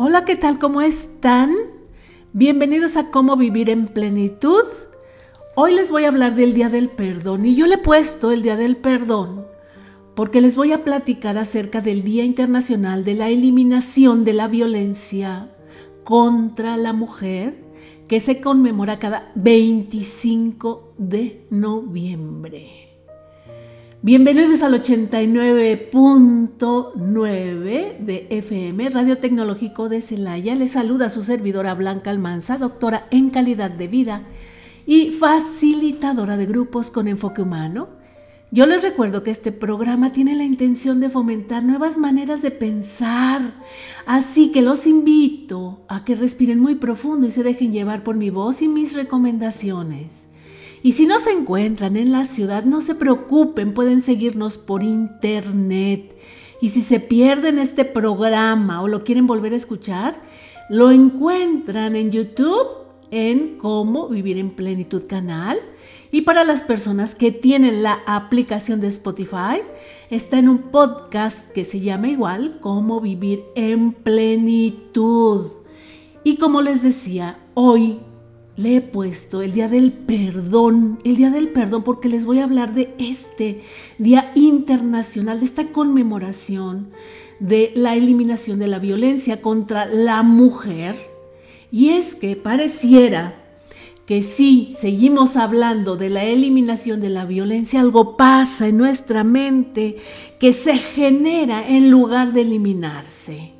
Hola, ¿qué tal? ¿Cómo están? Bienvenidos a Cómo Vivir en Plenitud. Hoy les voy a hablar del Día del Perdón y yo le he puesto el Día del Perdón porque les voy a platicar acerca del Día Internacional de la Eliminación de la Violencia contra la Mujer que se conmemora cada 25 de noviembre. Bienvenidos al 89.9 de FM, Radio Tecnológico de Celaya. Les saluda su servidora Blanca Almanza, doctora en calidad de vida y facilitadora de grupos con enfoque humano. Yo les recuerdo que este programa tiene la intención de fomentar nuevas maneras de pensar, así que los invito a que respiren muy profundo y se dejen llevar por mi voz y mis recomendaciones. Y si no se encuentran en la ciudad, no se preocupen, pueden seguirnos por internet. Y si se pierden este programa o lo quieren volver a escuchar, lo encuentran en YouTube en Cómo Vivir en Plenitud Canal. Y para las personas que tienen la aplicación de Spotify, está en un podcast que se llama igual, Cómo Vivir en Plenitud. Y como les decía, hoy le he puesto el Día del Perdón, el Día del Perdón, porque les voy a hablar de este Día Internacional, de esta conmemoración de la eliminación de la violencia contra la mujer. Y es que pareciera que si seguimos hablando de la eliminación de la violencia, algo pasa en nuestra mente que se genera en lugar de eliminarse.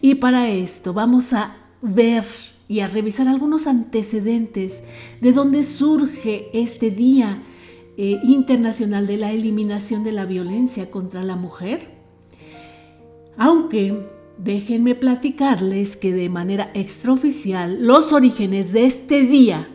Y para esto vamos a ver y a revisar algunos antecedentes de dónde surge este Día eh, Internacional de la Eliminación de la Violencia contra la Mujer. Aunque déjenme platicarles que de manera extraoficial los orígenes de este día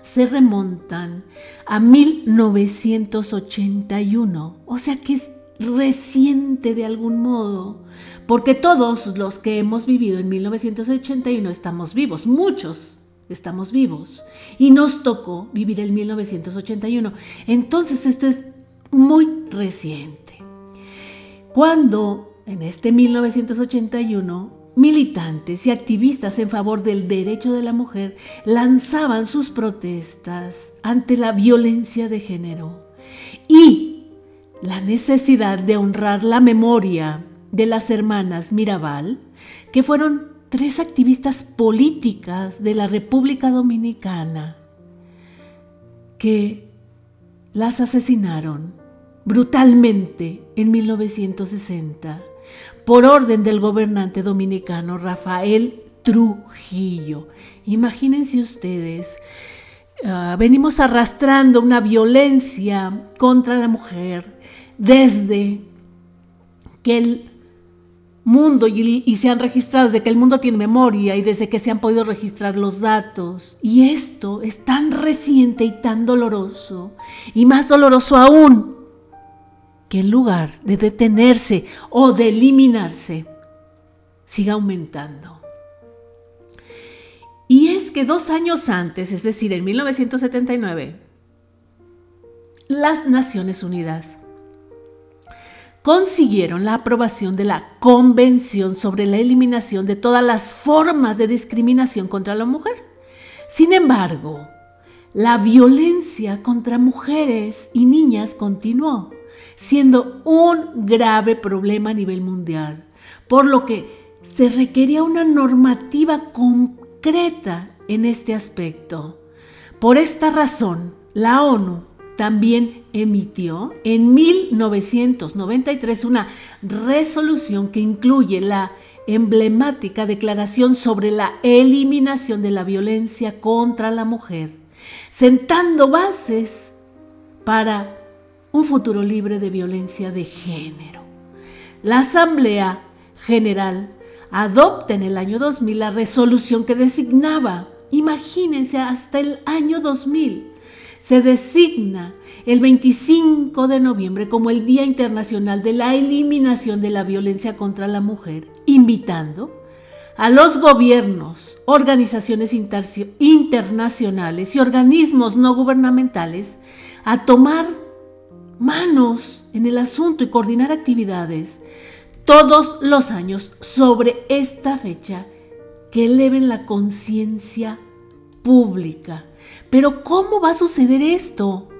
se remontan a 1981, o sea que es reciente de algún modo, porque todos los que hemos vivido en 1981 estamos vivos, muchos estamos vivos, y nos tocó vivir el 1981. Entonces esto es muy reciente. Cuando en este 1981 militantes y activistas en favor del derecho de la mujer lanzaban sus protestas ante la violencia de género y la necesidad de honrar la memoria de las hermanas Mirabal, que fueron tres activistas políticas de la República Dominicana, que las asesinaron brutalmente en 1960 por orden del gobernante dominicano Rafael Trujillo. Imagínense ustedes, ah, venimos arrastrando una violencia contra la mujer desde que el mundo y, se han registrado, desde que el mundo tiene memoria y desde que se han podido registrar los datos. Y esto es tan reciente y tan doloroso, y más doloroso aún, que en lugar de detenerse o de eliminarse, siga aumentando. Y es que dos años antes, es decir, en 1979, las Naciones Unidas consiguieron la aprobación de la Convención sobre la eliminación de todas las formas de discriminación contra la mujer. Sin embargo, la violencia contra mujeres y niñas continuó, siendo un grave problema a nivel mundial, por lo que se requería una normativa en este aspecto. Por esta razón, la ONU también emitió en 1993 una resolución que incluye la emblemática Declaración sobre la Eliminación de la Violencia contra la Mujer, sentando bases para un futuro libre de violencia de género. La Asamblea General adopta en el año 2000 la resolución que designaba, imagínense, hasta el año 2000, se designa el 25 de noviembre como el Día Internacional de la Eliminación de la Violencia contra la Mujer, invitando a los gobiernos, organizaciones internacionales y organismos no gubernamentales a tomar manos en el asunto y coordinar actividades, todos los años sobre esta fecha que eleven la conciencia pública. Pero ¿cómo va a suceder esto?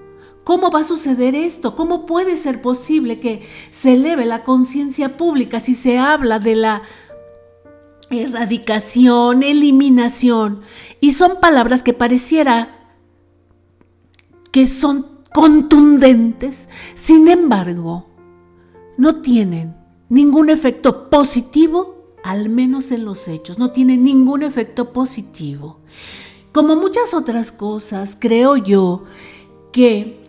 ¿Cómo va a suceder esto? ¿Cómo puede ser posible que se eleve la conciencia pública si se habla de la erradicación, eliminación? Y son palabras que pareciera que son contundentes, sin embargo, no tienen ningún efecto positivo, al menos en los hechos, no tienen ningún efecto positivo. Como muchas otras cosas, creo yo que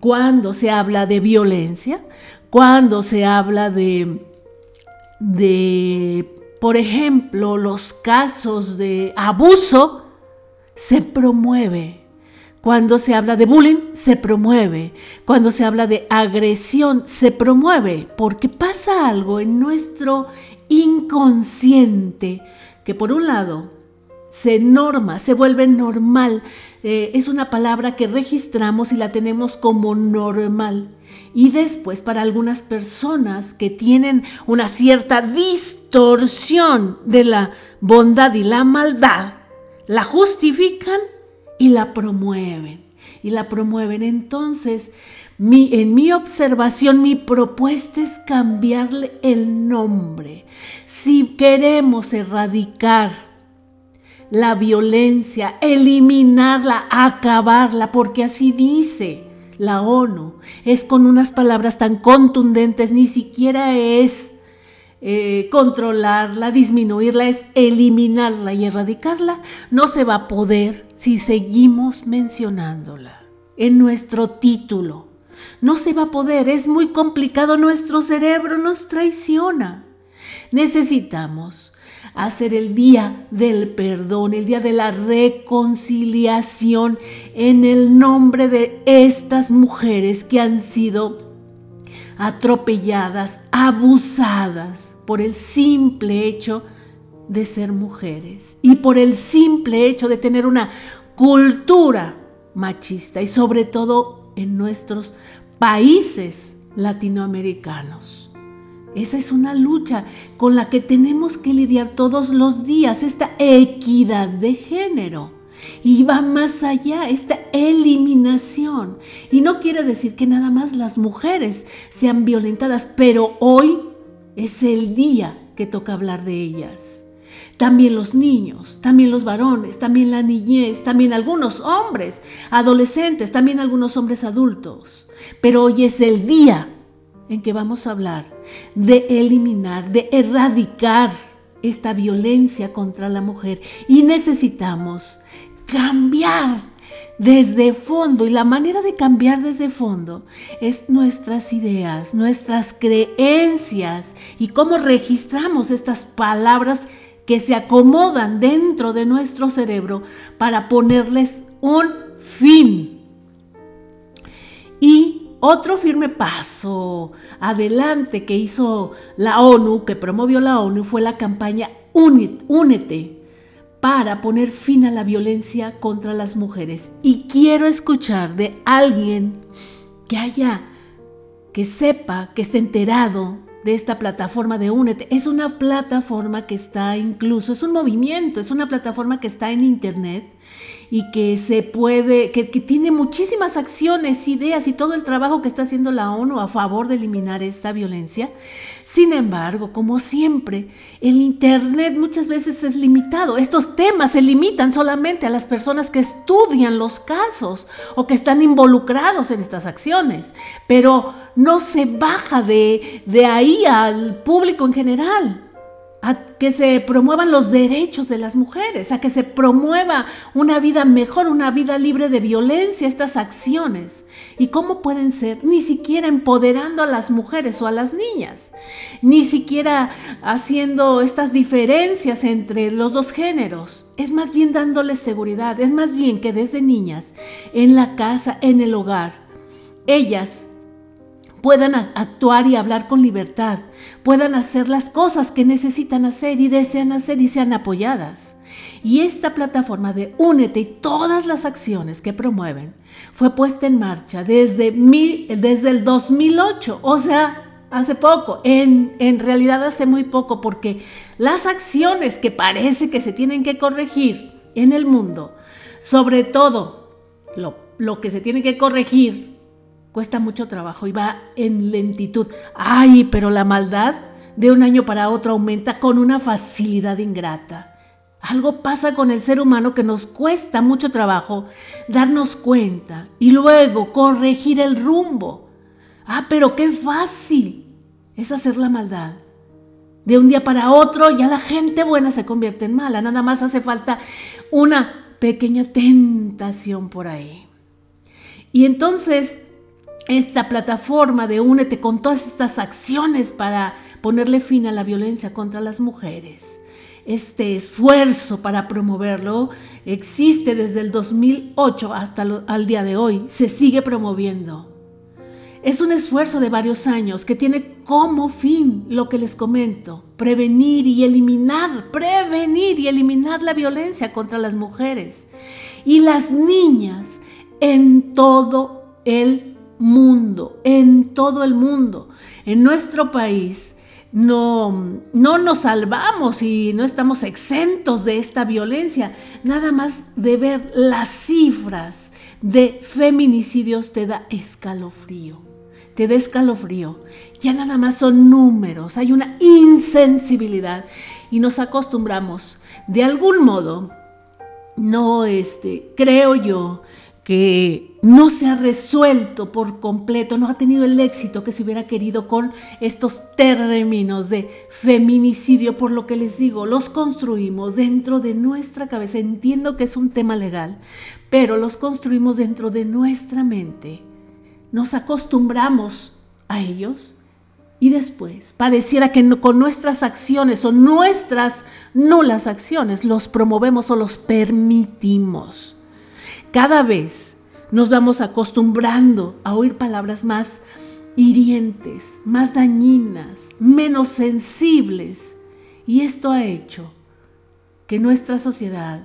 cuando se habla de violencia, cuando se habla de, de por ejemplo, los casos de abuso, se promueve cuando se habla de bullying, se promueve. Cuando se habla de agresión, se promueve. Porque pasa algo en nuestro inconsciente que por un lado se norma, se vuelve normal. Eh, es una palabra que registramos y la tenemos como normal. Y después para algunas personas que tienen una cierta distorsión de la bondad y la maldad, la justifican y la promueven. Y la promueven. Entonces, mi, en mi observación, mi propuesta es cambiarle el nombre. Si queremos erradicar la violencia, eliminarla, acabarla, porque así dice la ONU, es con unas palabras tan contundentes, ni siquiera es eh, controlarla, disminuirla, es eliminarla y erradicarla, no se va a poder si seguimos mencionándola en nuestro título. No se va a poder, es muy complicado, nuestro cerebro nos traiciona. Necesitamos hacer el día del perdón, el día de la reconciliación en el nombre de estas mujeres que han sido atropelladas, abusadas por el simple hecho de ser mujeres y por el simple hecho de tener una cultura machista y sobre todo en nuestros países latinoamericanos. Esa es una lucha con la que tenemos que lidiar todos los días, esta equidad de género. Y va más allá esta eliminación. Y no quiere decir que nada más las mujeres sean violentadas, pero hoy es el día que toca hablar de ellas. También los niños, también los varones, también la niñez, también algunos hombres, adolescentes, también algunos hombres adultos. Pero hoy es el día en que vamos a hablar de eliminar, de erradicar esta violencia contra la mujer. Y necesitamos cambiar desde fondo. Y la manera de cambiar desde fondo es nuestras ideas, nuestras creencias y cómo registramos estas palabras que se acomodan dentro de nuestro cerebro para ponerles un fin. Y otro firme paso adelante que hizo la ONU, que promovió la ONU, fue la campaña Únete para poner fin a la violencia contra las mujeres. Y quiero escuchar de alguien que haya, que sepa, que esté enterado de esta plataforma de Únete. Es una plataforma que está incluso, es un movimiento, es una plataforma que está en Internet y que se puede, que, tiene muchísimas acciones, ideas y todo el trabajo que está haciendo la ONU a favor de eliminar esta violencia. Sin embargo, como siempre, el Internet muchas veces es limitado. Estos temas se limitan solamente a las personas que estudian los casos o que están involucrados en estas acciones, pero no se baja de, de ahí al público en general a que se promuevan los derechos de las mujeres, a que se promueva una vida mejor, una vida libre de violencia, estas acciones. ¿Y cómo pueden ser? Ni siquiera empoderando a las mujeres o a las niñas, ni siquiera haciendo estas diferencias entre los dos géneros. Es más bien dándoles seguridad, es más bien que desde niñas, en la casa, en el hogar, ellas puedan actuar y hablar con libertad, puedan hacer las cosas que necesitan hacer y desean hacer y sean apoyadas. Y esta plataforma de Únete y todas las acciones que promueven fue puesta en marcha desde, desde el 2008, o sea, hace poco, en, en realidad hace muy poco, porque las acciones que parece que se tienen que corregir en el mundo, sobre todo lo, lo que se tiene que corregir, cuesta mucho trabajo y va en lentitud. Ay, pero la maldad de un año para otro aumenta con una facilidad ingrata. Algo pasa con el ser humano que nos cuesta mucho trabajo darnos cuenta y luego corregir el rumbo. Ah, pero qué fácil es hacer la maldad. De un día para otro ya la gente buena se convierte en mala. Nada más hace falta una pequeña tentación por ahí. Y entonces esta plataforma de Únete con todas estas acciones para ponerle fin a la violencia contra las mujeres este esfuerzo para promoverlo existe desde el 2008 hasta el día de hoy, se sigue promoviendo. Es un esfuerzo de varios años que tiene como fin lo que les comento, prevenir y eliminar, prevenir y eliminar la violencia contra las mujeres y las niñas en todo el mundo, en todo el mundo. En nuestro país no, no nos salvamos y no estamos exentos de esta violencia. Nada más de ver las cifras de feminicidios te da escalofrío. Te da escalofrío. Ya nada más son números, hay una insensibilidad y nos acostumbramos de algún modo, no este, creo yo, que no se ha resuelto por completo, no ha tenido el éxito que se hubiera querido con estos términos de feminicidio, por lo que les digo, los construimos dentro de nuestra cabeza. Entiendo que es un tema legal, pero los construimos dentro de nuestra mente. Nos acostumbramos a ellos y después pareciera que con nuestras acciones o nuestras nulas acciones los promovemos o los permitimos. Cada vez nos vamos acostumbrando a oír palabras más hirientes, más dañinas, menos sensibles. Y esto ha hecho que nuestra sociedad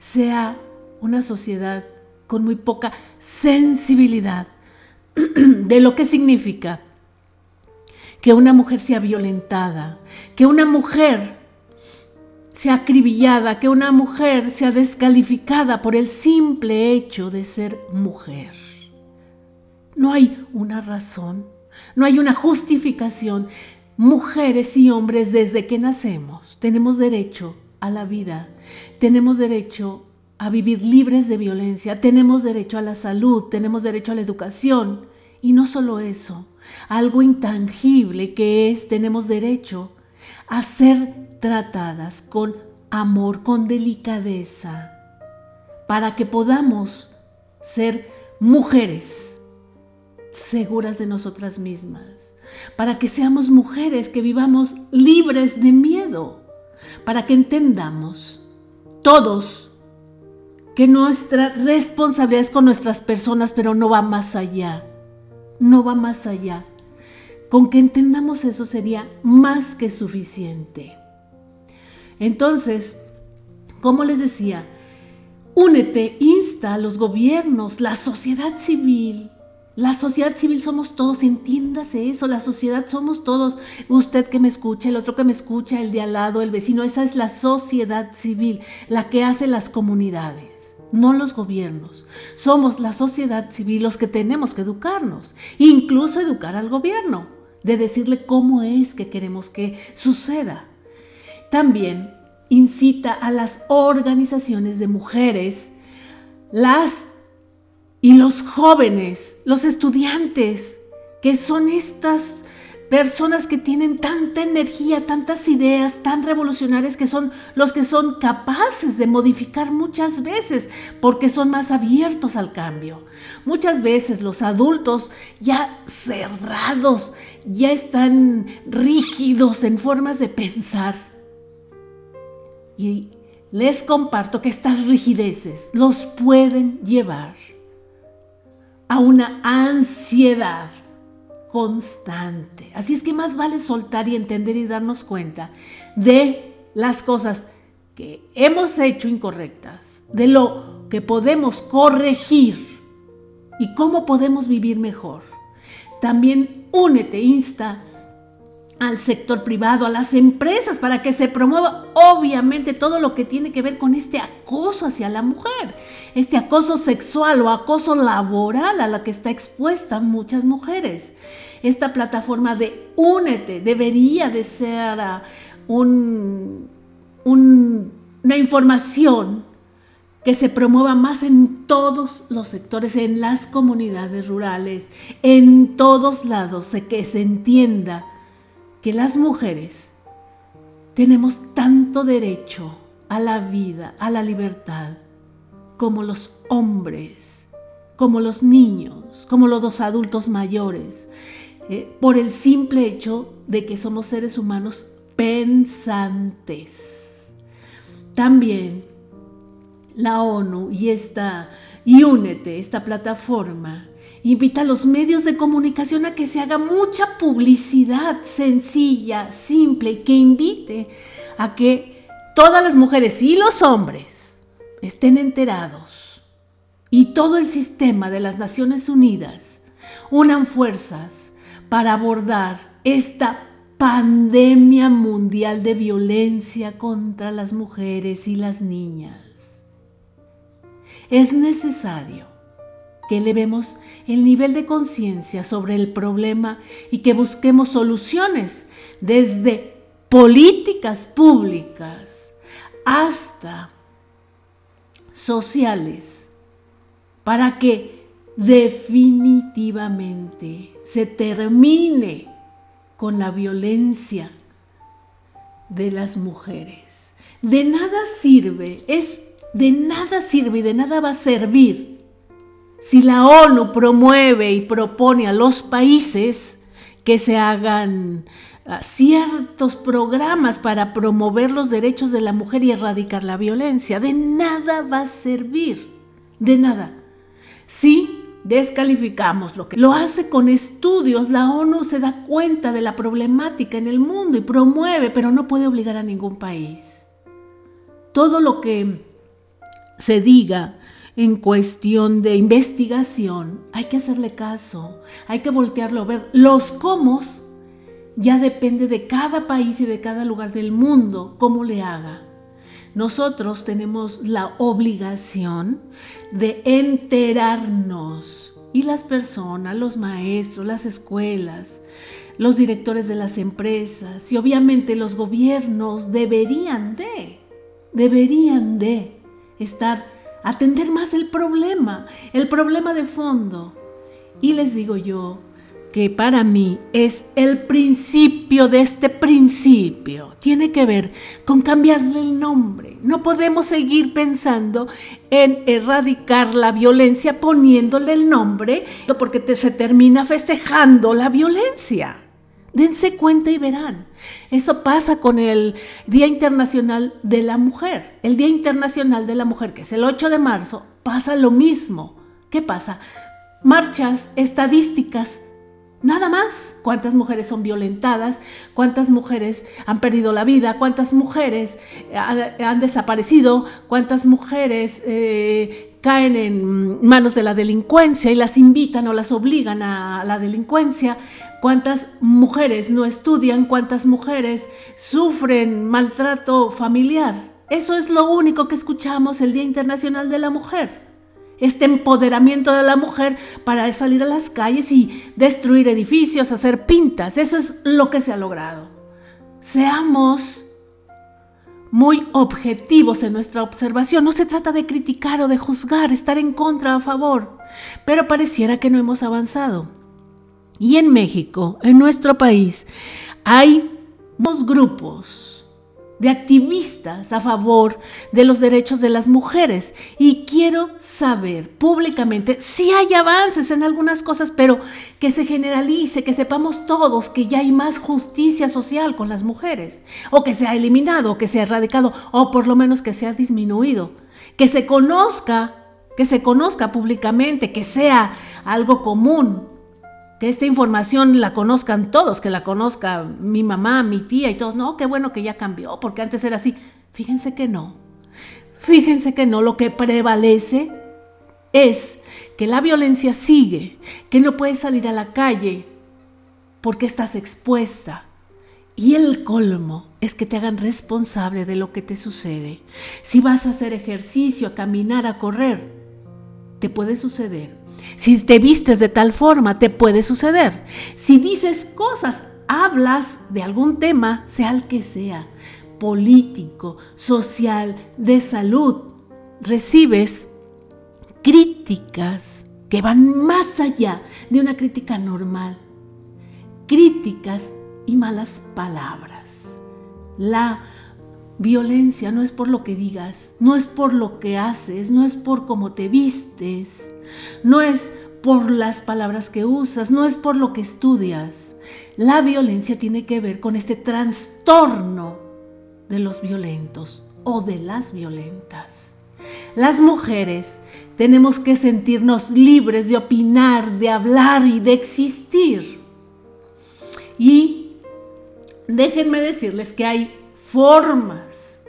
sea una sociedad con muy poca sensibilidad de lo que significa que una mujer sea violentada, que una mujer sea acribillada, que una mujer sea descalificada por el simple hecho de ser mujer. No hay una razón, no hay una justificación. Mujeres y hombres desde que nacemos tenemos derecho a la vida, tenemos derecho a vivir libres de violencia, tenemos derecho a la salud, tenemos derecho a la educación. Y no solo eso, algo intangible que es, tenemos derecho a ser tratadas con amor, con delicadeza, para que podamos ser mujeres seguras de nosotras mismas, para que seamos mujeres que vivamos libres de miedo, para que entendamos todos que nuestra responsabilidad es con nuestras personas, pero no va más allá, no va más allá. Con que entendamos eso sería más que suficiente. Entonces, como les decía, únete, insta a los gobiernos, la sociedad civil. La sociedad civil somos todos, entiéndase eso, la sociedad somos todos. Usted que me escucha, el otro que me escucha, el de al lado, el vecino, esa es la sociedad civil, la que hace las comunidades, no los gobiernos. Somos la sociedad civil los que tenemos que educarnos, incluso educar al gobierno, de decirle cómo es que queremos que suceda. También incita a las organizaciones de mujeres, las y los jóvenes, los estudiantes, que son estas personas que tienen tanta energía, tantas ideas tan revolucionarias que son los que son capaces de modificar muchas veces porque son más abiertos al cambio. Muchas veces los adultos ya cerrados, ya están rígidos en formas de pensar y les comparto que estas rigideces los pueden llevar a una ansiedad constante. Así es que más vale soltar y entender y darnos cuenta de las cosas que hemos hecho incorrectas, de lo que podemos corregir y cómo podemos vivir mejor. También únete, insta al sector privado, a las empresas, para que se promueva obviamente todo lo que tiene que ver con este acoso hacia la mujer, este acoso sexual o acoso laboral a la que está expuesta muchas mujeres. Esta plataforma de Únete debería de ser ah, un, una información que se promueva más en todos los sectores, en las comunidades rurales, en todos lados, que se entienda que las mujeres tenemos tanto derecho a la vida, a la libertad, como los hombres, como los niños, como los dos adultos mayores, eh, por el simple hecho de que somos seres humanos pensantes. También la ONU y esta y Únete, esta plataforma, Invita a los medios de comunicación a que se haga mucha publicidad sencilla, simple, que invite a que todas las mujeres y los hombres estén enterados y todo el sistema de las Naciones Unidas unan fuerzas para abordar esta pandemia mundial de violencia contra las mujeres y las niñas. Es necesario que elevemos el nivel de conciencia sobre el problema y que busquemos soluciones desde políticas públicas hasta sociales para que definitivamente se termine con la violencia de las mujeres. De nada sirve, es de nada sirve y de nada va a servir si la ONU promueve y propone a los países que se hagan ah, ciertos programas para promover los derechos de la mujer y erradicar la violencia, de nada va a servir, de nada. Si descalificamos lo que lo hace con estudios, la ONU se da cuenta de la problemática en el mundo y promueve, pero no puede obligar a ningún país. Todo lo que se diga en cuestión de investigación, hay que hacerle caso, hay que voltearlo a ver. Los cómo ya depende de cada país y de cada lugar del mundo cómo le haga. Nosotros tenemos la obligación de enterarnos y las personas, los maestros, las escuelas, los directores de las empresas y obviamente los gobiernos deberían de, deberían de estar atender más el problema, el problema de fondo. Y les digo yo que para mí es el principio de este principio. Tiene que ver con cambiarle el nombre. No podemos seguir pensando en erradicar la violencia poniéndole el nombre porque se termina festejando la violencia. Dense cuenta y verán. Eso pasa con el Día Internacional de la Mujer. El Día Internacional de la Mujer, que es el 8 de marzo, pasa lo mismo. ¿Qué pasa? Marchas, estadísticas, nada más. ¿Cuántas mujeres son violentadas? ¿Cuántas mujeres han perdido la vida? ¿Cuántas mujeres han desaparecido? ¿Cuántas mujeres eh, caen en manos de la delincuencia y las invitan o las obligan a la delincuencia? Cuántas mujeres no estudian, cuántas mujeres sufren maltrato familiar. Eso es lo único que escuchamos el Día Internacional de la Mujer. Este empoderamiento de la mujer para salir a las calles y destruir edificios, hacer pintas. Eso es lo que se ha logrado. Seamos muy objetivos en nuestra observación. No se trata de criticar o de juzgar, estar en contra o a favor, pero pareciera que no hemos avanzado. Y en México, en nuestro país, hay dos grupos de activistas a favor de los derechos de las mujeres. Y quiero saber públicamente si hay avances en algunas cosas, pero que se generalice, que sepamos todos que ya hay más justicia social con las mujeres, o que se ha eliminado, o que se ha erradicado, o por lo menos que se ha disminuido, que se conozca, que se conozca públicamente, que sea algo común que esta información la conozcan todos, que la conozca mi mamá, mi tía y todos. No, qué bueno que ya cambió, porque antes era así. Fíjense que no. Fíjense que no, lo que prevalece es que la violencia sigue, que no puedes salir a la calle porque estás expuesta, Y el colmo es que te hagan responsable de lo que te sucede. Si vas a hacer ejercicio, a caminar, a correr, te puede suceder. Si te vistes de tal forma, te puede suceder. Si dices cosas, hablas de algún tema, sea el que sea, político, social, de salud, recibes críticas que van más allá de una crítica normal. Críticas y malas palabras. La violencia no es por lo que digas, no es por lo que haces, no es por cómo te vistes, no es por las palabras que usas, no es por lo que estudias. La violencia tiene que ver con este trastorno de los violentos o de las violentas. Las mujeres tenemos que sentirnos libres de opinar, de hablar y de existir. Y déjenme decirles que hay formas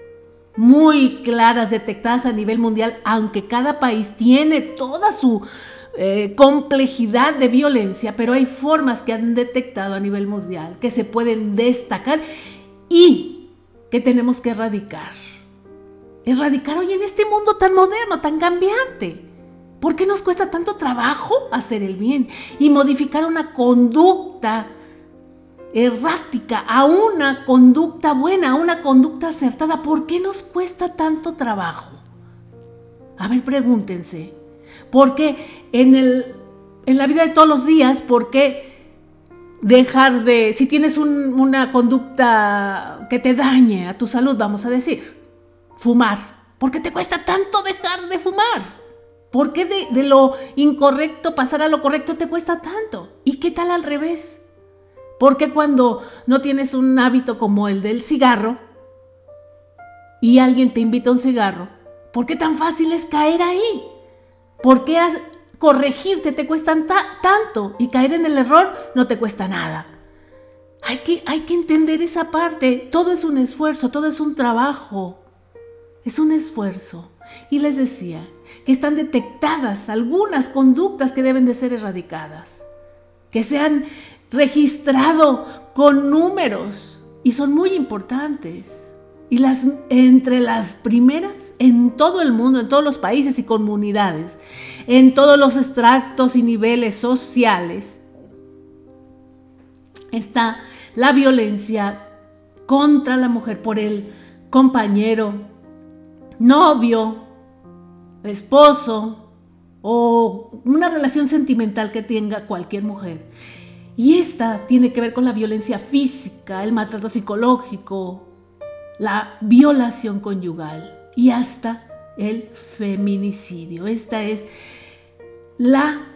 muy claras detectadas a nivel mundial, aunque cada país tiene toda su eh, complejidad de violencia, pero hay formas que han detectado a nivel mundial que se pueden destacar y que tenemos que erradicar. Erradicar hoy en este mundo tan moderno, tan cambiante. ¿Por qué nos cuesta tanto trabajo hacer el bien y modificar una conducta errática a una conducta buena, a una conducta acertada? ¿Por qué nos cuesta tanto trabajo? A ver, pregúntense. ¿Por qué en, el, en la vida de todos los días, por qué dejar de, si tienes una conducta que te dañe a tu salud, vamos a decir, fumar? ¿Por qué te cuesta tanto dejar de fumar? ¿Por qué de, lo incorrecto pasar a lo correcto te cuesta tanto? ¿Y qué tal al revés? ¿Por qué cuando no tienes un hábito como el del cigarro y alguien te invita a un cigarro, ¿por qué tan fácil es caer ahí? ¿Por qué corregirte te cuesta tanto y caer en el error no te cuesta nada? Hay que, hay que entender esa parte. Todo es un esfuerzo, todo es un trabajo. Es un esfuerzo. Y les decía que están detectadas algunas conductas que deben de ser erradicadas, que se han registrado con números y son muy importantes. Y las, entre las primeras en todo el mundo, en todos los países y comunidades, en todos los extractos y niveles sociales, está la violencia contra la mujer por el compañero, novio, esposo o una relación sentimental que tenga cualquier mujer. Y esta tiene que ver con la violencia física, el maltrato psicológico, la violación conyugal y hasta el feminicidio. Esta es la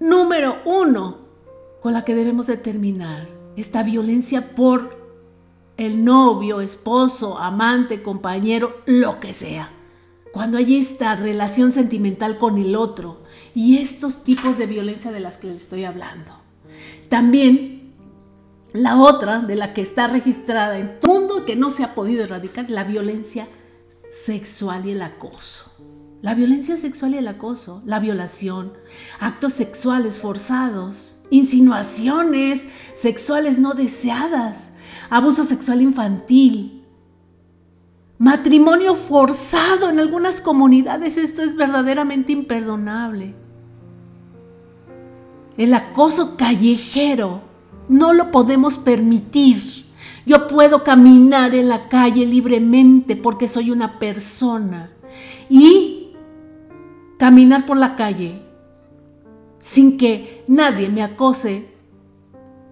número uno con la que debemos determinar esta violencia por el novio, esposo, amante, compañero, lo que sea. Cuando hay esta relación sentimental con el otro y estos tipos de violencia de las que les estoy hablando. También la otra, de la que está registrada en todo el mundo que no se ha podido erradicar, la violencia sexual y el acoso. La violencia sexual y el acoso, la violación, actos sexuales forzados, insinuaciones sexuales no deseadas, abuso sexual infantil, matrimonio forzado en algunas comunidades, esto es verdaderamente imperdonable. El acoso callejero no lo podemos permitir. Yo puedo caminar en la calle libremente porque soy una persona. Y caminar por la calle sin que nadie me acose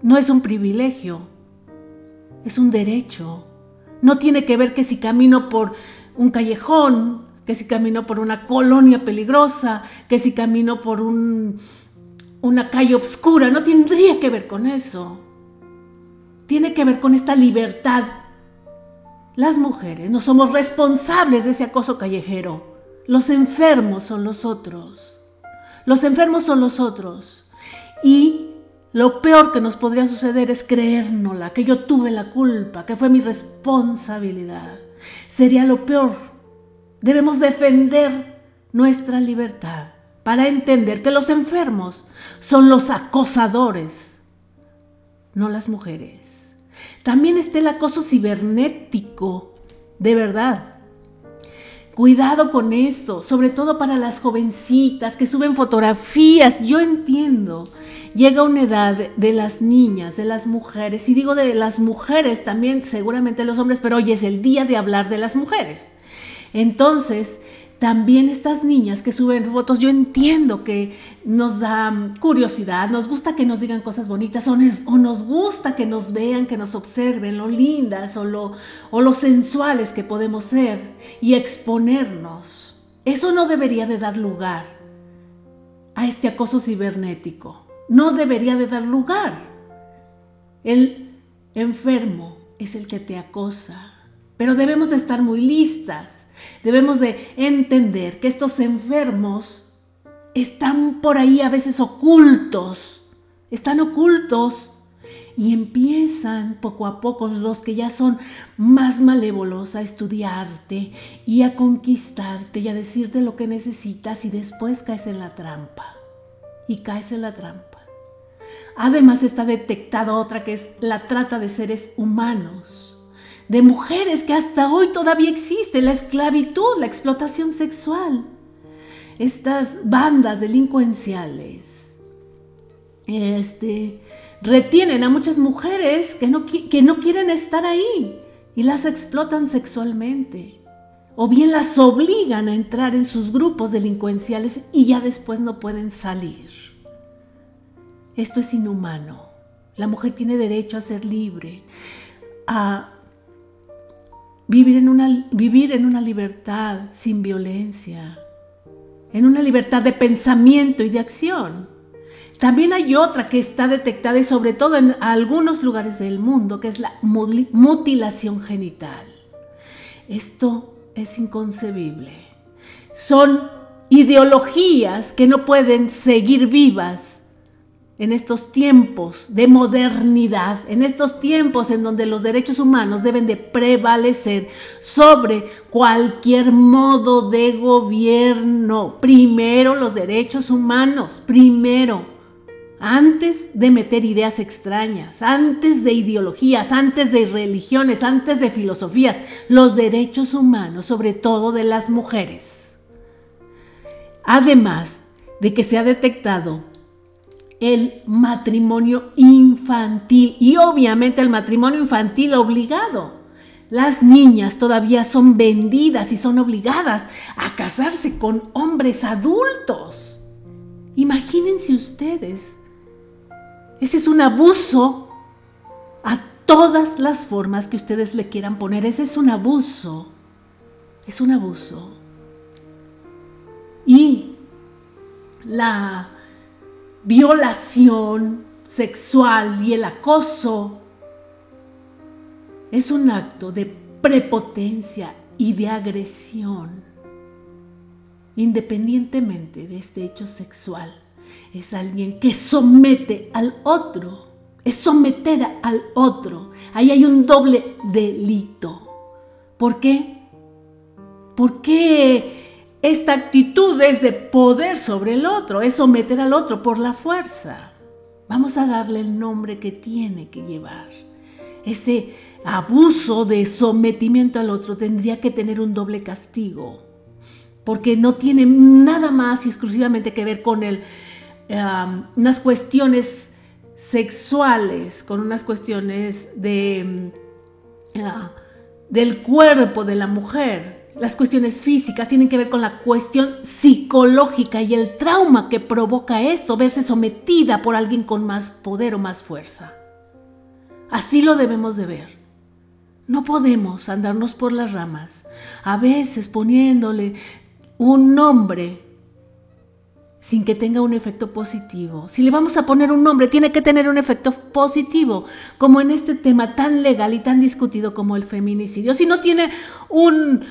no es un privilegio, es un derecho. No tiene que ver que si camino por un callejón, que si camino por una colonia peligrosa, que si camino por un una calle oscura, no tendría que ver con eso. Tiene que ver con esta libertad. Las mujeres no somos responsables de ese acoso callejero. Los enfermos son los otros. Los enfermos son los otros. Y lo peor que nos podría suceder es creérnosla, que yo tuve la culpa, que fue mi responsabilidad. Sería lo peor. Debemos defender nuestra libertad para entender que los enfermos son los acosadores, no las mujeres. También está el acoso cibernético, de verdad. Cuidado con esto, sobre todo para las jovencitas que suben fotografías. Yo entiendo, llega una edad de las niñas, de las mujeres, y digo de las mujeres también, seguramente los hombres, pero hoy es el día de hablar de las mujeres. Entonces, también estas niñas que suben fotos, yo entiendo que nos da curiosidad, nos gusta que nos digan cosas bonitas o, nos gusta que nos vean, que nos observen lo lindas o lo, o lo sensuales que podemos ser y exponernos. Eso no debería de dar lugar a este acoso cibernético. No debería de dar lugar. El enfermo es el que te acosa, pero debemos de estar muy listas Debemos de entender que estos enfermos están por ahí a veces ocultos, están ocultos y empiezan poco a poco los que ya son más malévolos a estudiarte y a conquistarte y a decirte lo que necesitas y después caes en la trampa. Y caes en la trampa. Además está detectada otra que es la trata de seres humanos de mujeres que hasta hoy todavía existe, la esclavitud, la explotación sexual. Estas bandas delincuenciales este, retienen a muchas mujeres que no, que no quieren estar ahí y las explotan sexualmente. O bien las obligan a entrar en sus grupos delincuenciales y ya después no pueden salir. Esto es inhumano. La mujer tiene derecho a ser libre, a Vivir en, una, vivir en una libertad sin violencia, en una libertad de pensamiento y de acción. También hay otra que está detectada y sobre todo en algunos lugares del mundo, que es la mutilación genital. Esto es inconcebible. Son ideologías que no pueden seguir vivas en estos tiempos de modernidad, en estos tiempos en donde los derechos humanos deben de prevalecer sobre cualquier modo de gobierno. Primero los derechos humanos, primero, antes de meter ideas extrañas, antes de ideologías, antes de religiones, antes de filosofías, los derechos humanos, sobre todo de las mujeres. Además de que se ha detectado el matrimonio infantil y obviamente el matrimonio infantil obligado. Las niñas todavía son vendidas y son obligadas a casarse con hombres adultos. Imagínense ustedes. Ese es un abuso a todas las formas que ustedes le quieran poner. Ese es un abuso. Es un abuso. Y la violación sexual y el acoso es un acto de prepotencia y de agresión. Independientemente de este hecho sexual, es alguien que somete al otro, es someter al otro. Ahí hay un doble delito. ¿Por qué? ¿Por qué esta actitud es de poder sobre el otro, es someter al otro por la fuerza. Vamos a darle el nombre que tiene que llevar. Ese abuso de sometimiento al otro tendría que tener un doble castigo, porque no tiene nada más y exclusivamente que ver con el, unas cuestiones sexuales, con unas cuestiones de, ah, del cuerpo de la mujer, las cuestiones físicas tienen que ver con la cuestión psicológica y el trauma que provoca esto, verse sometida por alguien con más poder o más fuerza. Así lo debemos de ver. No podemos andarnos por las ramas, a veces poniéndole un nombre sin que tenga un efecto positivo. Si le vamos a poner un nombre, tiene que tener un efecto positivo, como en este tema tan legal y tan discutido como el feminicidio. Si no tiene un,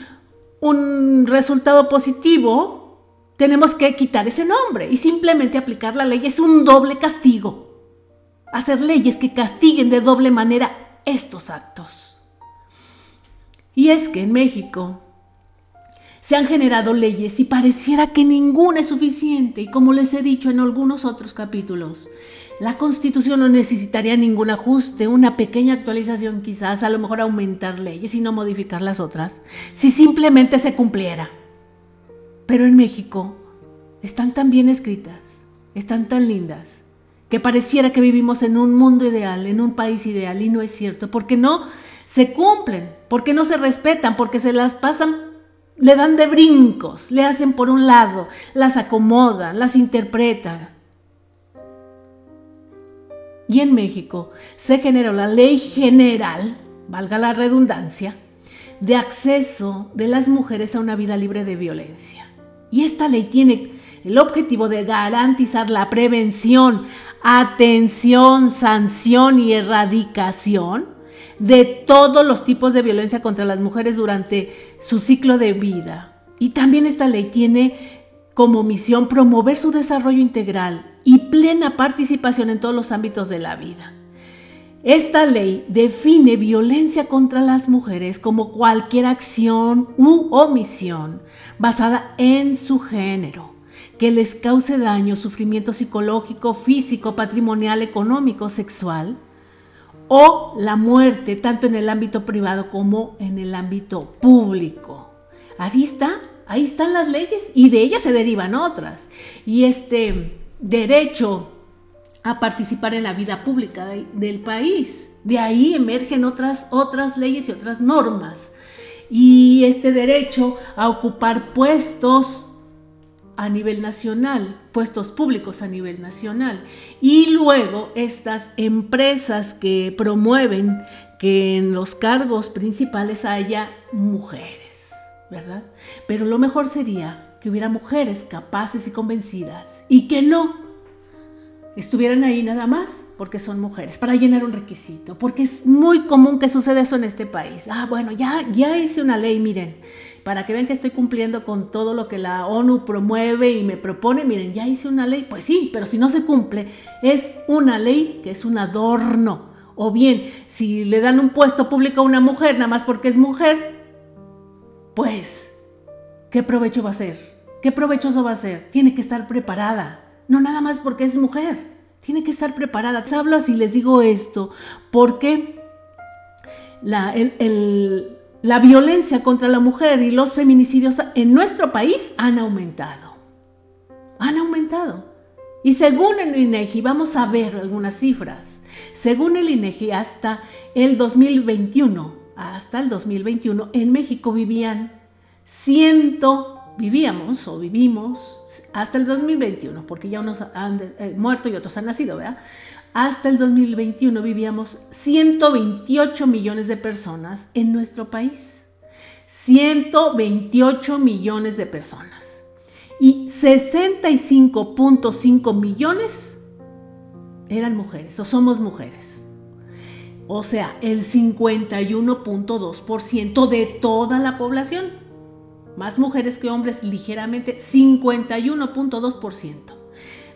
un resultado positivo, tenemos que quitar ese nombre y simplemente aplicar la ley. Es un doble castigo. Hacer leyes que castiguen de doble manera estos actos. Y es que en México se han generado leyes y pareciera que ninguna es suficiente. Y como les he dicho en algunos otros capítulos, La constitución no necesitaría ningún ajuste, una pequeña actualización quizás, a lo mejor aumentar leyes y no modificar las otras, si simplemente se cumpliera. Pero en México están tan bien escritas, están tan lindas, que pareciera que vivimos en un mundo ideal, en un país ideal, y no es cierto, porque no se cumplen, porque no se respetan, porque se las pasan, le dan de brincos, le hacen por un lado, las acomodan, las interpretan, y en México se generó la ley general, valga la redundancia, de acceso de las mujeres a una vida libre de violencia. Y esta ley tiene el objetivo de garantizar la prevención, atención, sanción y erradicación de todos los tipos de violencia contra las mujeres durante su ciclo de vida. Y también esta ley tiene como misión promover su desarrollo integral y plena participación en todos los ámbitos de la vida. Esta ley define violencia contra las mujeres como cualquier acción u omisión basada en su género que les cause daño, sufrimiento psicológico, físico, patrimonial, económico, sexual, o la muerte, tanto en el ámbito privado como en el ámbito público. Así está, ahí están las leyes y de ellas se derivan otras. Y este derecho a participar en la vida pública del país. De ahí emergen otras, otras leyes y otras normas. Y este derecho a ocupar puestos a nivel nacional, puestos públicos a nivel nacional. Y luego estas empresas que promueven que en los cargos principales haya mujeres, ¿verdad? Pero lo mejor sería que hubiera mujeres capaces y convencidas y que no estuvieran ahí nada más porque son mujeres, para llenar un requisito, porque es muy común que suceda eso en este país. Ah, bueno, ya, ya hice una ley, miren, para que vean que estoy cumpliendo con todo lo que la ONU promueve y me propone, miren, ya hice una ley, pues sí, pero si no se cumple, es una ley que es un adorno. O bien, si le dan un puesto público a una mujer nada más porque es mujer, pues, ¿qué provecho va a ser? ¿Qué provechoso va a ser? Tiene que estar preparada. No nada más porque es mujer. Tiene que estar preparada. Les hablo así, les digo esto, porque la, la violencia contra la mujer y los feminicidios en nuestro país han aumentado. Han aumentado. Y según el INEGI, vamos a ver algunas cifras. Según el INEGI, hasta el 2021, hasta el 2021, en México vivían 100 vivíamos o vivimos hasta el 2021, porque ya unos han eh, muerto y otros han nacido, ¿verdad? Hasta el 2021 vivíamos 128 millones de personas en nuestro país. 128 millones de personas. Y 65.5 millones eran mujeres o somos mujeres. O sea, el 51.2% de toda la población más mujeres que hombres ligeramente, 51.2%,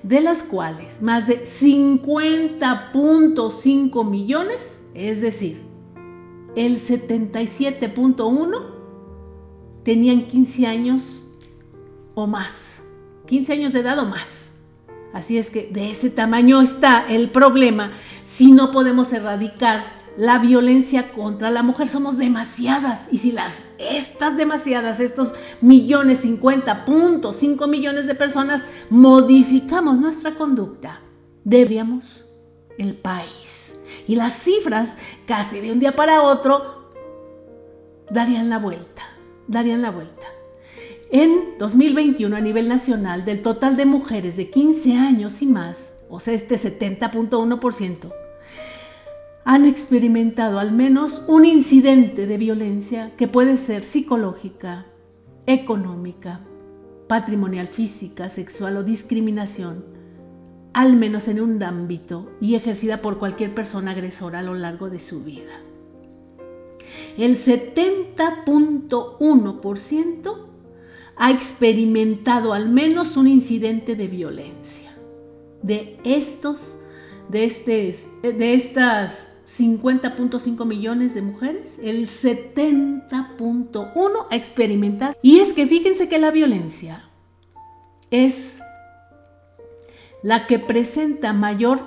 de las cuales más de 50.5 millones, es decir, el 77.1 tenían 15 años o más, 15 años de edad o más. Así es que de ese tamaño está el problema si no podemos erradicar la violencia contra la mujer. Somos demasiadas. Y si las, estas demasiadas, estos millones, 50 puntos, 5 millones de personas, modificamos nuestra conducta, deberíamos el país. Y las cifras, casi de un día para otro, darían la vuelta, darían la vuelta. En 2021, a nivel nacional, del total de mujeres de 15 años y más, o sea, este 70.1%, han experimentado al menos un incidente de violencia que puede ser psicológica, económica, patrimonial, física, sexual o discriminación, al menos en un ámbito y ejercida por cualquier persona agresora a lo largo de su vida. El 70.1% ha experimentado al menos un incidente de violencia. De estos, de, este, de estas 50.5 millones de mujeres, el 70.1 a experimentar. Y es que fíjense que la violencia es la que presenta mayor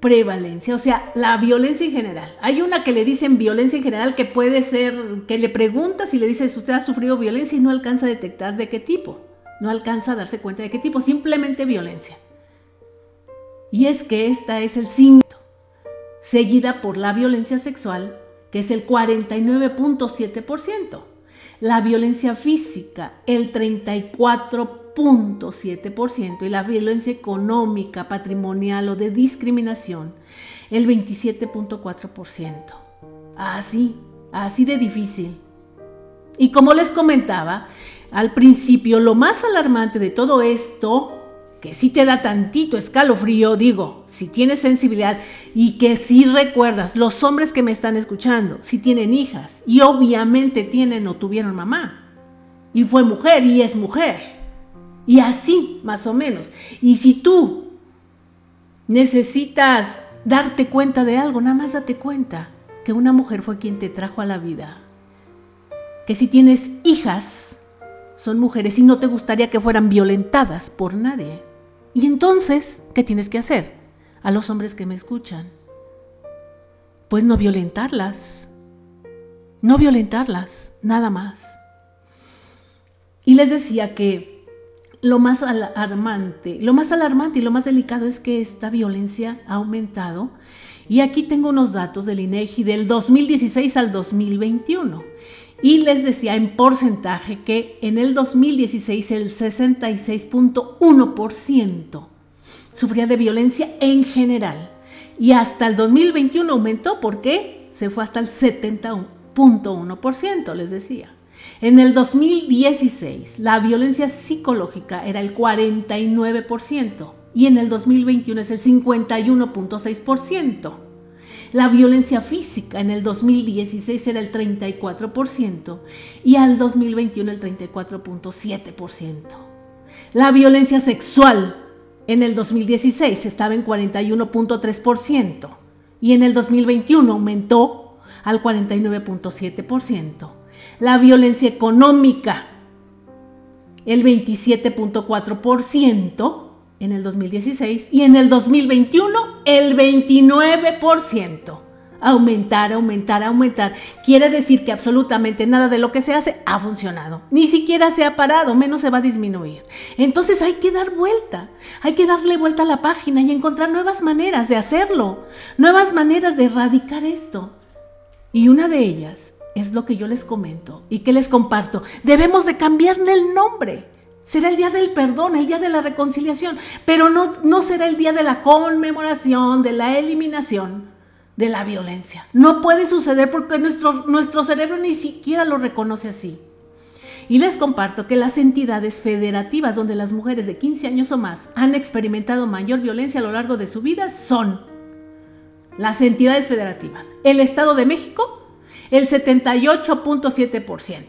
prevalencia, o sea, la violencia en general. Hay una que le dicen violencia en general que puede ser que le preguntas y le dices, usted ha sufrido violencia y no alcanza a detectar de qué tipo, no alcanza a darse cuenta de qué tipo, simplemente violencia. Y es que esta es el síntoma, seguida por la violencia sexual, que es el 49.7%, la violencia física, el 34%, .7% y la violencia económica, patrimonial o de discriminación el 27.4%. Así, así de difícil. Y como les comentaba al principio, lo más alarmante de todo esto, que si te da tantito escalofrío, digo, si tienes sensibilidad y que si recuerdas, los hombres que me están escuchando, si tienen hijas y obviamente tienen o tuvieron mamá, y fue mujer y es mujer, y así, más o menos. Y si tú necesitas darte cuenta de algo, nada más date cuenta que una mujer fue quien te trajo a la vida. Que si tienes hijas, son mujeres y no te gustaría que fueran violentadas por nadie. Y entonces, ¿qué tienes que hacer? A los hombres que me escuchan. Pues no violentarlas. No violentarlas, nada más. Y les decía que lo más alarmante, lo más alarmante y lo más delicado es que esta violencia ha aumentado. Y aquí tengo unos datos del INEGI del 2016 al 2021. Y les decía en porcentaje que en el 2016 el 66.1% sufría de violencia en general. Y hasta el 2021 aumentó porque se fue hasta el 70.1%, les decía. En el 2016, la violencia psicológica era el 49% y en el 2021 es el 51.6%. La violencia física en el 2016 era el 34% y al 2021 el 34.7%. La violencia sexual en el 2016 estaba en 41.3% y en el 2021 aumentó al 49.7% la violencia económica, el 27.4% en el 2016 y en el 2021 el 29%. Aumentar, aumentar, aumentar. Quiere decir que absolutamente nada de lo que se hace ha funcionado. Ni siquiera se ha parado, menos se va a disminuir. Entonces hay que dar vuelta, hay que darle vuelta a la página y encontrar nuevas maneras de hacerlo, nuevas maneras de erradicar esto. Y una de ellas es lo que yo les comento y que les comparto. Debemos de cambiarle el nombre. Será el día del perdón, el día de la reconciliación, pero no, no será el día de la conmemoración, de la eliminación de la violencia. No puede suceder porque nuestro, nuestro cerebro ni siquiera lo reconoce así. Y les comparto que las entidades federativas donde las mujeres de 15 años o más han experimentado mayor violencia a lo largo de su vida son las entidades federativas. El Estado de México, el 78.7%.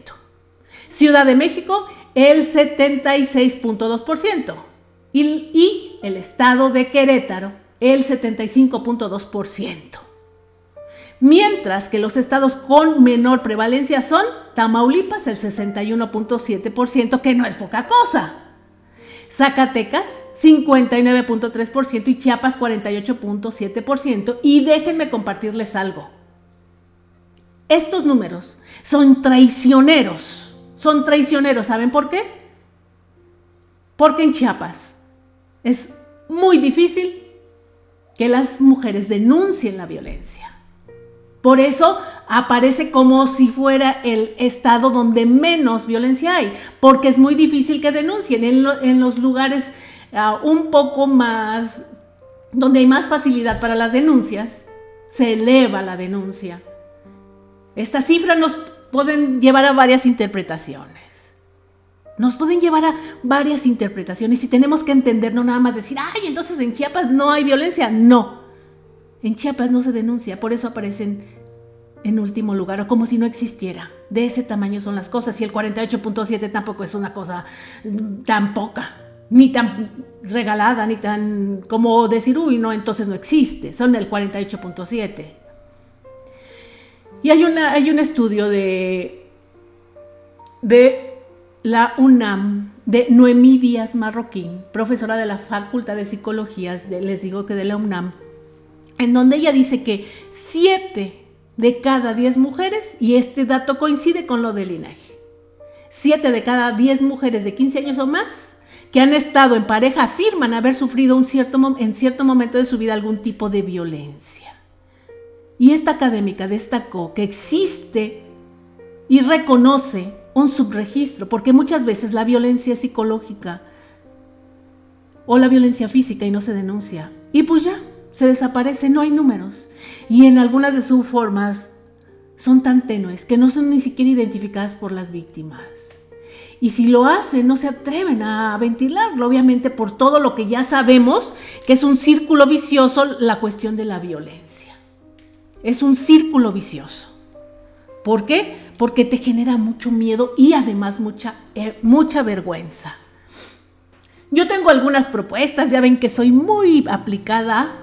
Ciudad de México, el 76.2%. Y, y el estado de Querétaro, el 75.2%. Mientras que los estados con menor prevalencia son Tamaulipas, el 61.7%, que no es poca cosa. Zacatecas, 59.3% y Chiapas, 48.7%. Y déjenme compartirles algo. Estos números son traicioneros. Son traicioneros. ¿Saben por qué? Porque en Chiapas es muy difícil que las mujeres denuncien la violencia. Por eso aparece como si fuera el estado donde menos violencia hay, porque es muy difícil que denuncien. En, los lugares ah, un poco más, donde hay más facilidad para las denuncias, se eleva la denuncia. Estas cifras nos pueden llevar a varias interpretaciones. Nos pueden llevar a varias interpretaciones y tenemos que entender, no nada más decir, ay, entonces en Chiapas no hay violencia. No, en Chiapas no se denuncia, por eso aparecen en último lugar o como si no existiera. De ese tamaño son las cosas y el 48.7 tampoco es una cosa mm, tan poca, ni tan regalada, ni tan como decir, uy, no, entonces no existe, son el 48.7. Y hay, un estudio de, de la UNAM, de Noemí Díaz Marroquín, profesora de la Facultad de Psicología, les digo que de la UNAM, en donde ella dice que 7 de cada 10 mujeres, y este dato coincide con lo del linaje, 7 de cada 10 mujeres de 15 años o más que han estado en pareja afirman haber sufrido un cierto, en cierto momento de su vida algún tipo de violencia. Y esta académica destacó que existe y reconoce un subregistro, porque muchas veces la violencia psicológica o la violencia física y no se denuncia. Y pues ya, se desaparece, no hay números. Y en algunas de sus formas son tan tenues que no son ni siquiera identificadas por las víctimas. Y si lo hacen, no se atreven a ventilarlo, obviamente por todo lo que ya sabemos, que es un círculo vicioso la cuestión de la violencia. Es un círculo vicioso. ¿Por qué? Porque te genera mucho miedo y además mucha, eh, mucha vergüenza. Yo tengo algunas propuestas, ya ven que soy muy aplicada.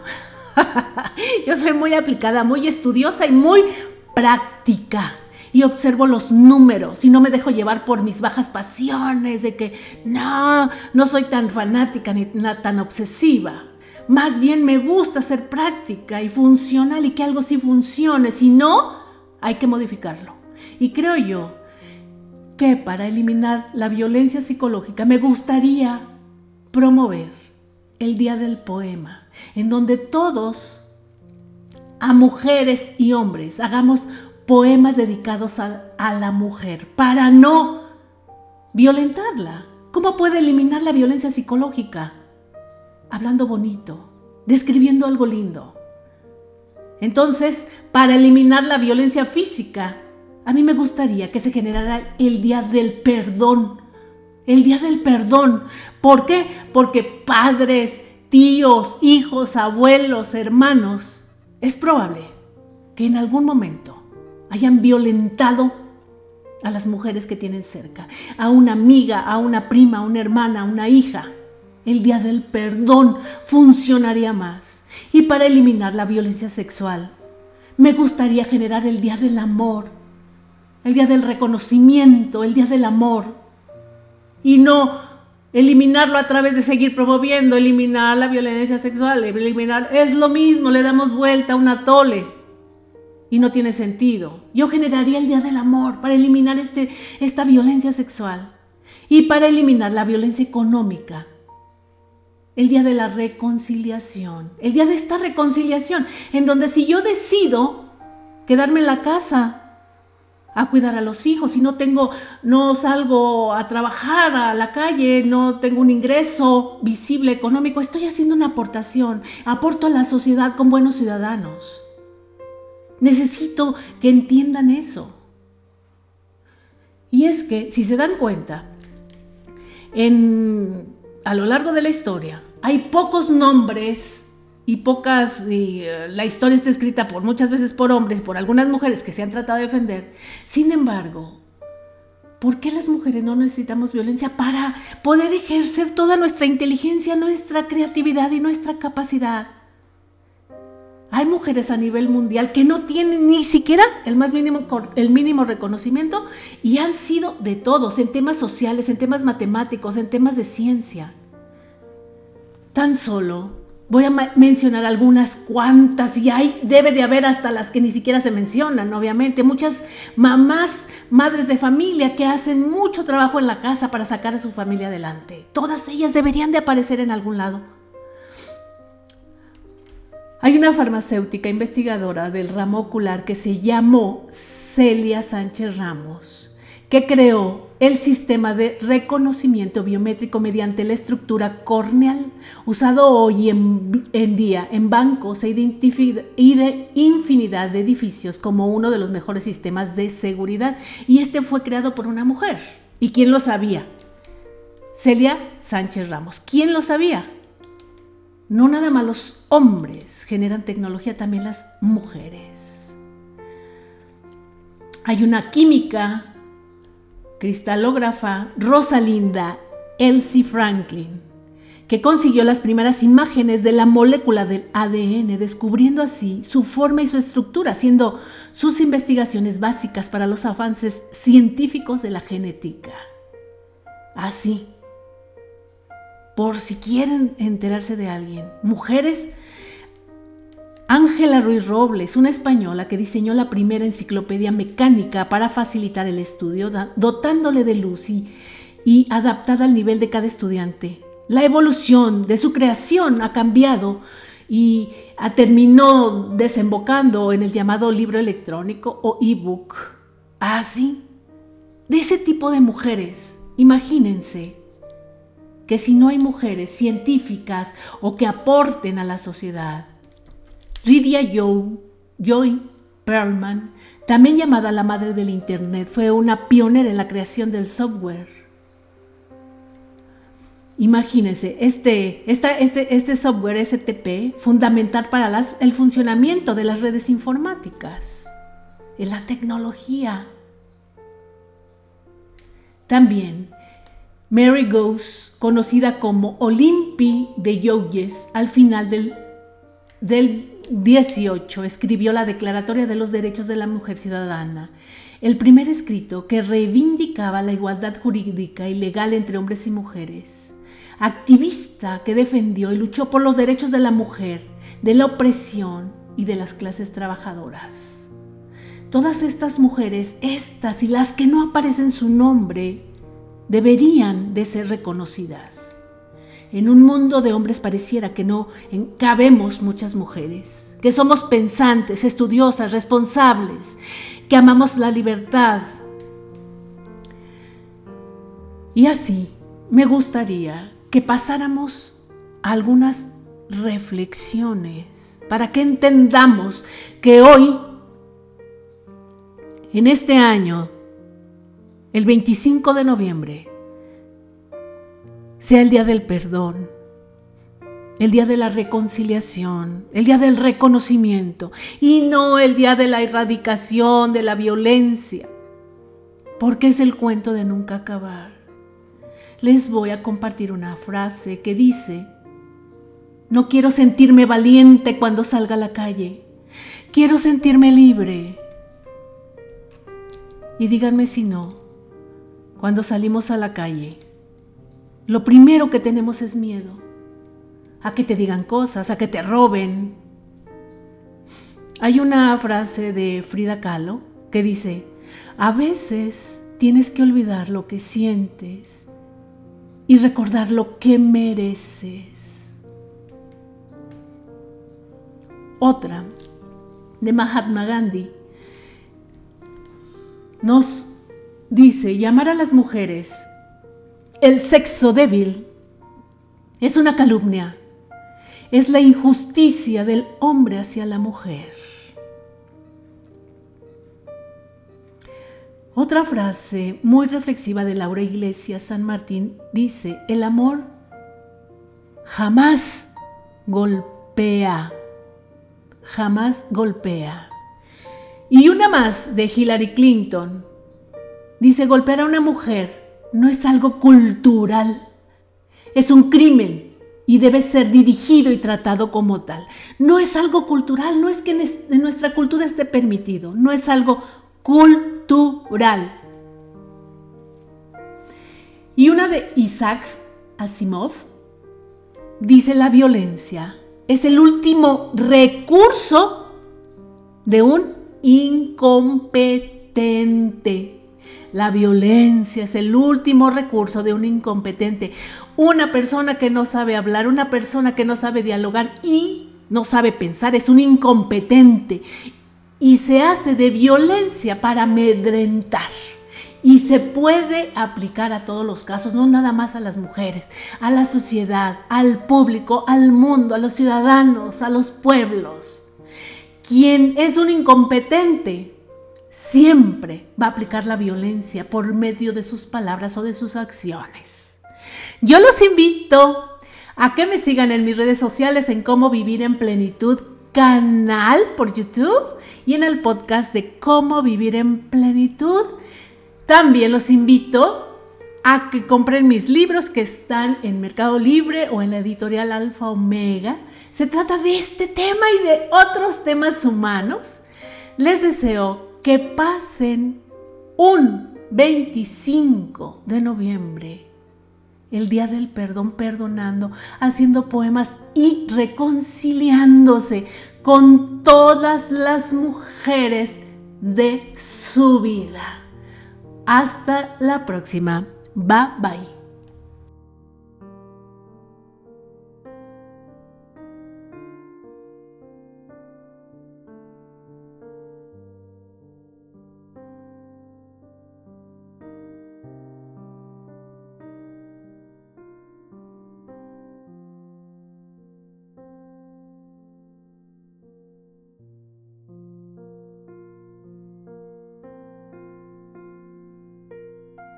Yo soy muy aplicada, muy estudiosa y muy práctica. Y observo los números y no me dejo llevar por mis bajas pasiones de que no, no soy tan fanática ni tan obsesiva. Más bien me gusta ser práctica y funcional y que algo sí funcione. Si no, hay que modificarlo. Y creo yo que para eliminar la violencia psicológica me gustaría promover el Día del Poema, en donde todos, a mujeres y hombres, hagamos poemas dedicados a, la mujer para no violentarla. ¿Cómo puede eliminar la violencia psicológica? Hablando bonito, describiendo algo lindo. Entonces, para eliminar la violencia física, a mí me gustaría que se generara el Día del Perdón el día del perdón. ¿Por qué? Porque padres, tíos, hijos, abuelos, hermanos, es probable que en algún momento hayan violentado a las mujeres que tienen cerca, a una amiga, a una prima, a una hermana, a una hija. El día del perdón funcionaría más. Y para eliminar la violencia sexual, me gustaría generar el día del amor, el día del reconocimiento, el día del amor y no eliminarlo a través de seguir promoviendo, eliminar la violencia sexual, eliminar, es lo mismo, le damos vuelta a una tole y no tiene sentido. Yo generaría el Día del Amor para eliminar este, esta violencia sexual y para eliminar la violencia económica. El día de la reconciliación, el día de esta reconciliación, en donde si yo decido quedarme en la casa a cuidar a los hijos. Si no tengo, no salgo a trabajar a la calle, no tengo un ingreso visible económico, estoy haciendo una aportación, aporto a la sociedad con buenos ciudadanos. Necesito que entiendan eso. Y es que, si se dan cuenta, en, a lo largo de la historia hay pocos nombres y pocas, eh, la historia está escrita por muchas veces por hombres, por algunas mujeres que se han tratado de defender. Sin embargo, ¿por qué las mujeres no necesitamos violencia para poder ejercer toda nuestra inteligencia, nuestra creatividad y nuestra capacidad? Hay mujeres a nivel mundial que no tienen ni siquiera el más mínimo, el mínimo reconocimiento y han sido de todos, en temas sociales, en temas matemáticos, en temas de ciencia. Tan solo Voy a mencionar algunas cuantas y hay, debe de haber hasta las que ni siquiera se mencionan, obviamente. Muchas mamás, madres de familia que hacen mucho trabajo en la casa para sacar a su familia adelante. Todas ellas deberían de aparecer en algún lado. Hay una farmacéutica investigadora del ramo ocular que se llamó Celia Sánchez Ramos que creó el sistema de reconocimiento biométrico mediante la estructura corneal, usado hoy en, día en bancos e y de infinidad de edificios como uno de los mejores sistemas de seguridad. Y este fue creado por una mujer. ¿Y quién lo sabía? Celia Sánchez Ramos. ¿Quién lo sabía? No nada más los hombres generan tecnología, también las mujeres. Hay una química cristalógrafa Rosalinda Elsie Franklin, que consiguió las primeras imágenes de la molécula del ADN, descubriendo así su forma y su estructura, haciendo sus investigaciones básicas para los avances científicos de la genética. Así, por si quieren enterarse de alguien, mujeres Ángela Ruiz Robles, una española que diseñó la primera enciclopedia mecánica para facilitar el estudio, dotándole de luz y, adaptada al nivel de cada estudiante. La evolución de su creación ha cambiado y terminó desembocando en el llamado libro electrónico o ebook. Ah, sí. De ese tipo de mujeres, imagínense que si no hay mujeres científicas o que aporten a la sociedad, Lydia Joy Perlman, también llamada la madre del Internet, fue una pionera en la creación del software Imagínense, este, este, este software STP, fundamental para el funcionamiento de las redes informáticas, en la tecnología. También, Mary Goes, conocida como Olympi de Yoyes, al final del, del 18 escribió la Declaratoria de los Derechos de la Mujer Ciudadana, el primer escrito que reivindicaba la igualdad jurídica y legal entre hombres y mujeres activista que defendió y luchó por los derechos de la mujer, de la opresión y de las clases trabajadoras. Todas estas mujeres, estas y las que no aparecen su nombre, deberían de ser reconocidas. En un mundo de hombres pareciera que no cabemos muchas mujeres, que somos pensantes, estudiosas, responsables, que amamos la libertad. Y así me gustaría que pasáramos algunas reflexiones para que entendamos que hoy, en este año, el 25 de noviembre, sea el día del perdón, el día de la reconciliación, el día del reconocimiento y no el día de la erradicación de la violencia, porque es el cuento de nunca acabar les voy a compartir una frase que dice, no quiero sentirme valiente cuando salga a la calle, quiero sentirme libre. Y díganme si no, cuando salimos a la calle, lo primero que tenemos es miedo, a que te digan cosas, a que te roben. Hay una frase de Frida Kahlo que dice, a veces tienes que olvidar lo que sientes y recordar lo que mereces. Otra, de Mahatma Gandhi, nos dice llamar a las mujeres el sexo débil es una calumnia, es la injusticia del hombre hacia la mujer. Otra frase muy reflexiva de Laura Iglesias San Martín dice, el amor jamás golpea, jamás golpea. Y una más de Hillary Clinton, dice, golpear a una mujer no es algo cultural, es un crimen y debe ser dirigido y tratado como tal. No es algo cultural, no es que en nuestra cultura esté permitido, no es algo cultural. Y una de Isaac Asimov dice la violencia es el último recurso de un incompetente. La violencia es el último recurso de un incompetente. Una persona que no sabe hablar, una persona que no sabe dialogar y no sabe pensar es un incompetente y se hace de violencia para amedrentar. Y se puede aplicar a todos los casos, no nada más a las mujeres, a la sociedad, al público, al mundo, a los ciudadanos, a los pueblos. Quien es un incompetente siempre va a aplicar la violencia por medio de sus palabras o de sus acciones. Yo los invito a que me sigan en mis redes sociales en cómo vivir en plenitud canal por YouTube y en el podcast de cómo vivir en plenitud. También los invito a que compren mis libros que están en Mercado Libre o en la editorial Alfa Omega. Se trata de este tema y de otros temas humanos. Les deseo que pasen un 25 de noviembre el día del perdón, perdonando, haciendo poemas y reconciliándose con todas las mujeres de su vida. Hasta la próxima. Bye bye.